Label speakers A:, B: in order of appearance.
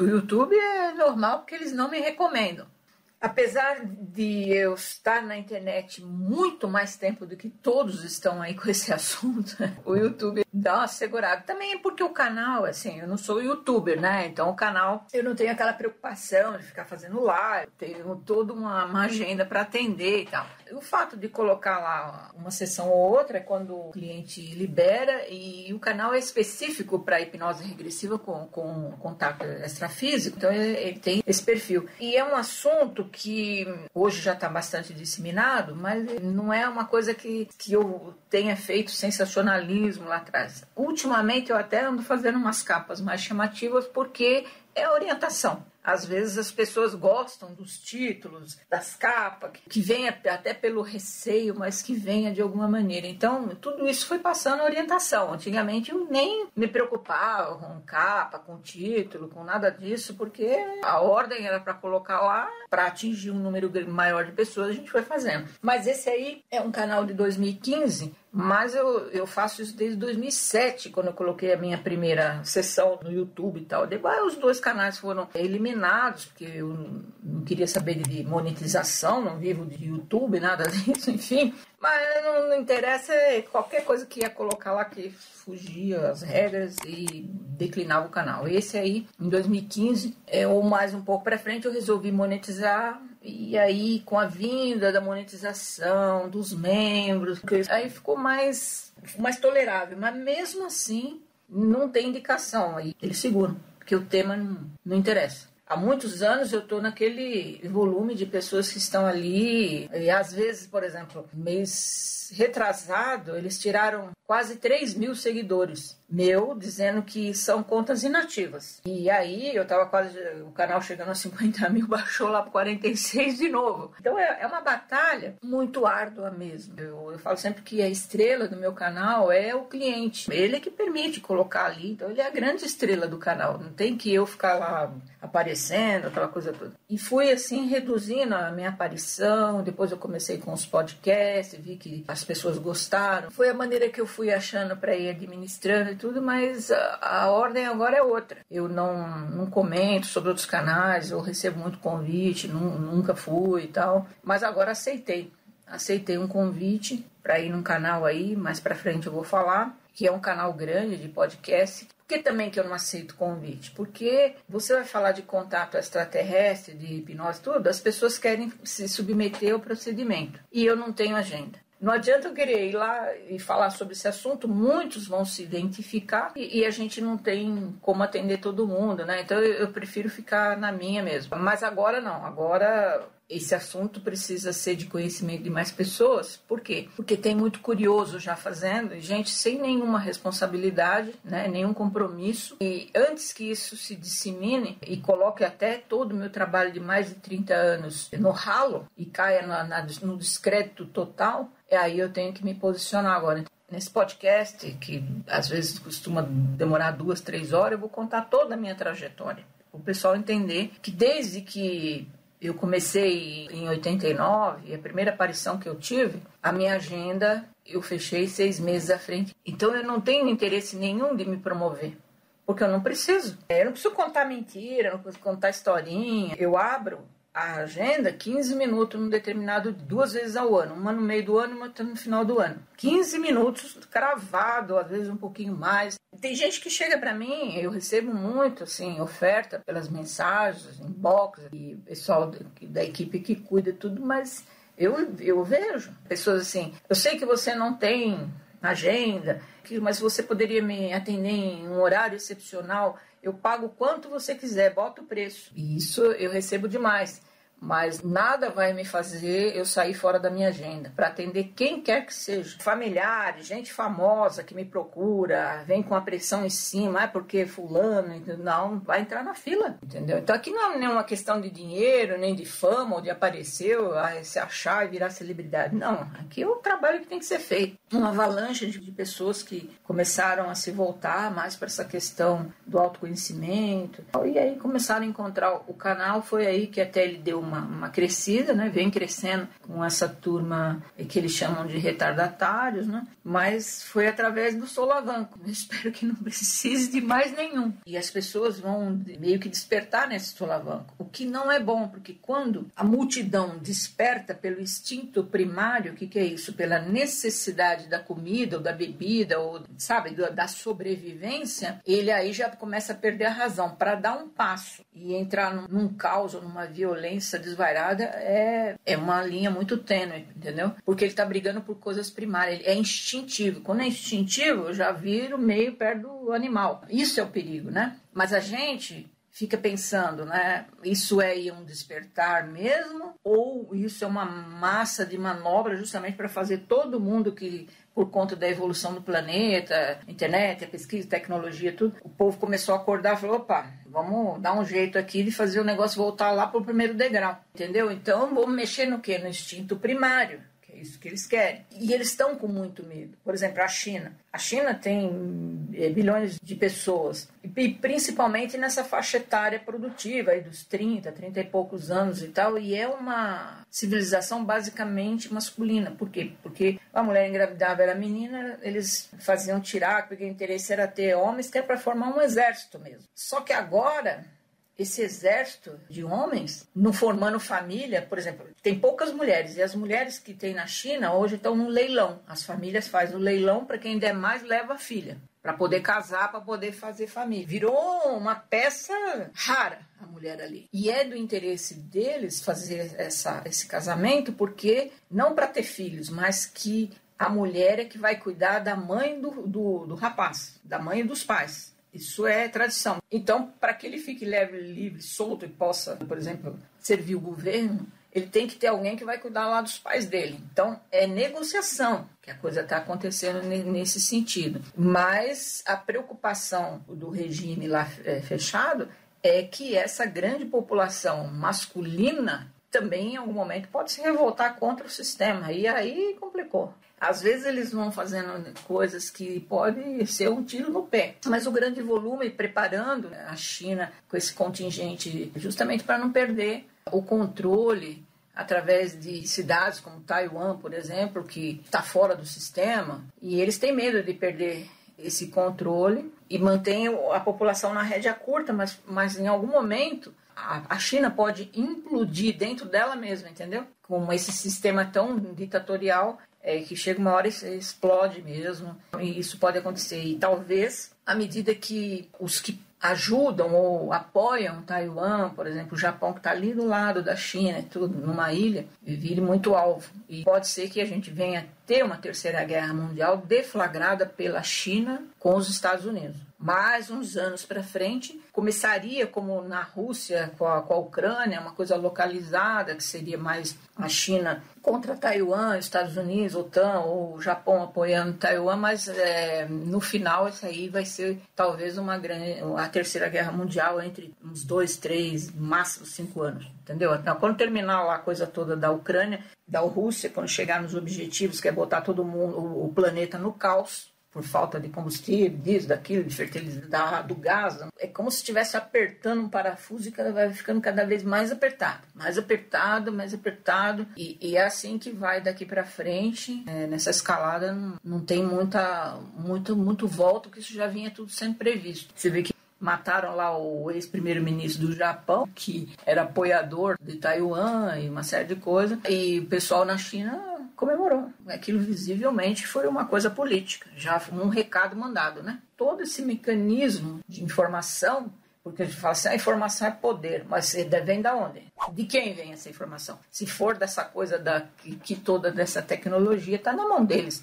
A: O YouTube é normal porque eles não me recomendam. Apesar de eu estar na internet muito mais tempo do que todos estão aí com esse assunto, o YouTube dá uma segurada. Também é porque o canal, assim, eu não sou youtuber, né? Então o canal, eu não tenho aquela preocupação de ficar fazendo live, tenho toda uma, uma agenda para atender e tal. O fato de colocar lá uma sessão ou outra é quando o cliente libera e o canal é específico para hipnose regressiva com, com contato extrafísico, então ele tem esse perfil. E é um assunto que hoje já está bastante disseminado, mas não é uma coisa que, que eu tenha feito sensacionalismo lá atrás. Ultimamente eu até ando fazendo umas capas mais chamativas porque é orientação. Às vezes as pessoas gostam dos títulos, das capas, que venha até pelo receio, mas que venha de alguma maneira. Então, tudo isso foi passando orientação. Antigamente eu nem me preocupava com capa, com título, com nada disso, porque a ordem era para colocar lá, para atingir um número maior de pessoas, a gente foi fazendo. Mas esse aí é um canal de 2015 mas eu, eu faço isso desde 2007, quando eu coloquei a minha primeira sessão no YouTube e tal. Depois os dois canais foram eliminados, porque eu não queria saber de monetização, não vivo de YouTube, nada disso, enfim. Mas não, não interessa, é qualquer coisa que ia colocar lá que fugia as regras e declinava o canal. Esse aí, em 2015, é, ou mais um pouco para frente, eu resolvi monetizar e aí, com a vinda da monetização, dos membros, aí ficou mais, mais tolerável. Mas mesmo assim, não tem indicação. Aí eles seguram, porque o tema não, não interessa. Há muitos anos eu estou naquele volume de pessoas que estão ali, e às vezes, por exemplo, mês retrasado, eles tiraram quase 3 mil seguidores meu dizendo que são contas inativas. E aí eu tava quase. O canal chegando a 50 mil, baixou lá para 46 de novo. Então é, é uma batalha muito árdua mesmo. Eu, eu, falo sempre que a estrela do meu canal é o cliente. Ele é que permite colocar ali. Então ele é a grande estrela do canal. Não tem que eu ficar lá aparecendo, aquela coisa toda. E fui assim reduzindo a minha aparição. Depois eu comecei com os podcasts, vi que as pessoas gostaram. Foi a maneira que eu fui achando para ir administrando tudo, mas a, a, ordem agora é outra. Eu não, não comento sobre outros canais, eu recebo muito convite, nunca fui e tal, mas agora aceitei. Aceitei um convite para ir num canal aí, mais para frente eu vou falar, que é um canal grande de podcast. Por que também que eu não aceito convite? Porque você vai falar de contato extraterrestre, de hipnose, tudo, as pessoas querem se submeter ao procedimento. E eu não tenho agenda. Não adianta eu querer ir lá e falar sobre esse assunto, muitos vão se identificar e, e a gente não tem como atender todo mundo, né? Então eu, eu prefiro ficar na minha mesmo. Mas agora não, agora esse assunto precisa ser de conhecimento de mais pessoas. Por quê? Porque tem muito curioso já fazendo, gente sem nenhuma responsabilidade, né, nenhum compromisso. E antes que isso se dissemine e coloque até todo o meu trabalho de mais de 30 anos no ralo e caia na, na, no descrédito total, é aí eu tenho que me posicionar agora. Nesse podcast, que às vezes costuma demorar duas, três horas, eu vou contar toda a minha trajetória. O pessoal entender que desde que eu comecei em 89, a primeira aparição que eu tive, a minha agenda eu fechei seis meses à frente. Então eu não tenho interesse nenhum de me promover. Porque eu não preciso. Eu não preciso contar mentira, não preciso contar historinha. Eu abro a agenda 15 minutos num determinado duas vezes ao ano, uma no meio do ano e uma no final do ano. 15 minutos cravado, às vezes um pouquinho mais. Tem gente que chega para mim, eu recebo muito assim, oferta pelas mensagens, inbox e pessoal da equipe que cuida tudo, mas eu eu vejo pessoas assim, eu sei que você não tem agenda, mas você poderia me atender em um horário excepcional eu pago quanto você quiser, bota o preço. E isso eu recebo demais mas nada vai me fazer eu sair fora da minha agenda para atender quem quer que seja. Familiares, gente famosa que me procura, vem com a pressão em cima, é porque fulano, não, vai entrar na fila, entendeu? Então aqui não é nenhuma questão de dinheiro, nem de fama ou de aparecer, se achar e virar celebridade. Não, aqui é o trabalho que tem que ser feito. Uma avalanche de pessoas que começaram a se voltar mais para essa questão do autoconhecimento. E aí começaram a encontrar o canal, foi aí que até ele deu uma, uma crescida, né? vem crescendo com essa turma que eles chamam de retardatários, né? mas foi através do solavanco. Eu espero que não precise de mais nenhum. E as pessoas vão meio que despertar nesse solavanco, o que não é bom, porque quando a multidão desperta pelo instinto primário, o que, que é isso? Pela necessidade da comida ou da bebida, ou sabe, da sobrevivência, ele aí já começa a perder a razão. Para dar um passo e entrar num caos ou numa violência desvairada é, é uma linha muito tênue, entendeu? Porque ele está brigando por coisas primárias, é instintivo. Quando é instintivo, eu já viro meio perto do animal. Isso é o perigo, né? Mas a gente fica pensando, né? Isso é um despertar mesmo? Ou isso é uma massa de manobra justamente para fazer todo mundo que por conta da evolução do planeta, internet, pesquisa, tecnologia, tudo, o povo começou a acordar e falou: opa, vamos dar um jeito aqui de fazer o negócio voltar lá para o primeiro degrau, entendeu? Então vamos mexer no que? No instinto primário isso que eles querem. E eles estão com muito medo. Por exemplo, a China. A China tem é, bilhões de pessoas, e principalmente nessa faixa etária produtiva, aí dos 30, 30 e poucos anos e tal, e é uma civilização basicamente masculina. Por quê? Porque a mulher engravidava era menina, eles faziam tirar, porque o interesse era ter homens, que é para formar um exército mesmo. Só que agora esse exército de homens, não formando família, por exemplo, tem poucas mulheres e as mulheres que tem na China hoje estão no leilão. As famílias fazem o leilão para quem der mais leva a filha, para poder casar, para poder fazer família. Virou uma peça rara a mulher ali. E é do interesse deles fazer essa, esse casamento porque não para ter filhos, mas que a mulher é que vai cuidar da mãe do, do, do rapaz, da mãe dos pais. Isso é tradição. Então, para que ele fique leve, livre, solto e possa, por exemplo, servir o governo, ele tem que ter alguém que vai cuidar lá dos pais dele. Então, é negociação que a coisa está acontecendo nesse sentido. Mas a preocupação do regime lá é, fechado é que essa grande população masculina também, em algum momento, pode se revoltar contra o sistema. E aí complicou. Às vezes eles vão fazendo coisas que podem ser um tiro no pé. Mas o grande volume, preparando a China com esse contingente, justamente para não perder o controle através de cidades como Taiwan, por exemplo, que está fora do sistema, e eles têm medo de perder esse controle e mantém a população na rédea curta, mas, mas em algum momento a, China pode implodir dentro dela mesma, entendeu? Com esse sistema tão ditatorial é, que chega uma hora e explode mesmo, e isso pode acontecer. E talvez, à medida que os que ajudam ou apoiam Taiwan, por exemplo, o Japão que está ali do lado da China, tudo numa ilha, vire muito alvo. E pode ser que a gente venha ter uma terceira guerra mundial deflagrada pela China com os Estados Unidos mais uns anos para frente, começaria como na Rússia com a, com a Ucrânia, uma coisa localizada, que seria mais a China contra Taiwan, Estados Unidos, OTAN ou Japão apoiando Taiwan, mas é, no final isso aí vai ser talvez uma grande, a terceira guerra mundial entre uns dois, três, máximo cinco anos, entendeu? Então, quando terminar lá a coisa toda da Ucrânia, da Rússia, quando chegar nos objetivos, que é botar todo mundo, o planeta no caos, por falta de combustível, disso, daquilo, de fertilidade, do gás. É como se estivesse apertando um parafuso e vai ficando cada vez mais apertado, mais apertado, mais apertado. E, e é assim que vai daqui para frente. É, nessa escalada não, não tem muita, muito, muito volta, porque isso já vinha tudo sendo previsto. Você vê que mataram lá o ex-primeiro-ministro do Japão, que era apoiador de Taiwan e uma série de coisas, e o pessoal na China comemorou. Aquilo visivelmente foi uma coisa política, já um recado mandado, né? Todo esse mecanismo de informação porque a gente fala assim, a informação é poder, mas vem da onde? De quem vem essa informação? Se for dessa coisa da que, que toda dessa tecnologia está na mão deles.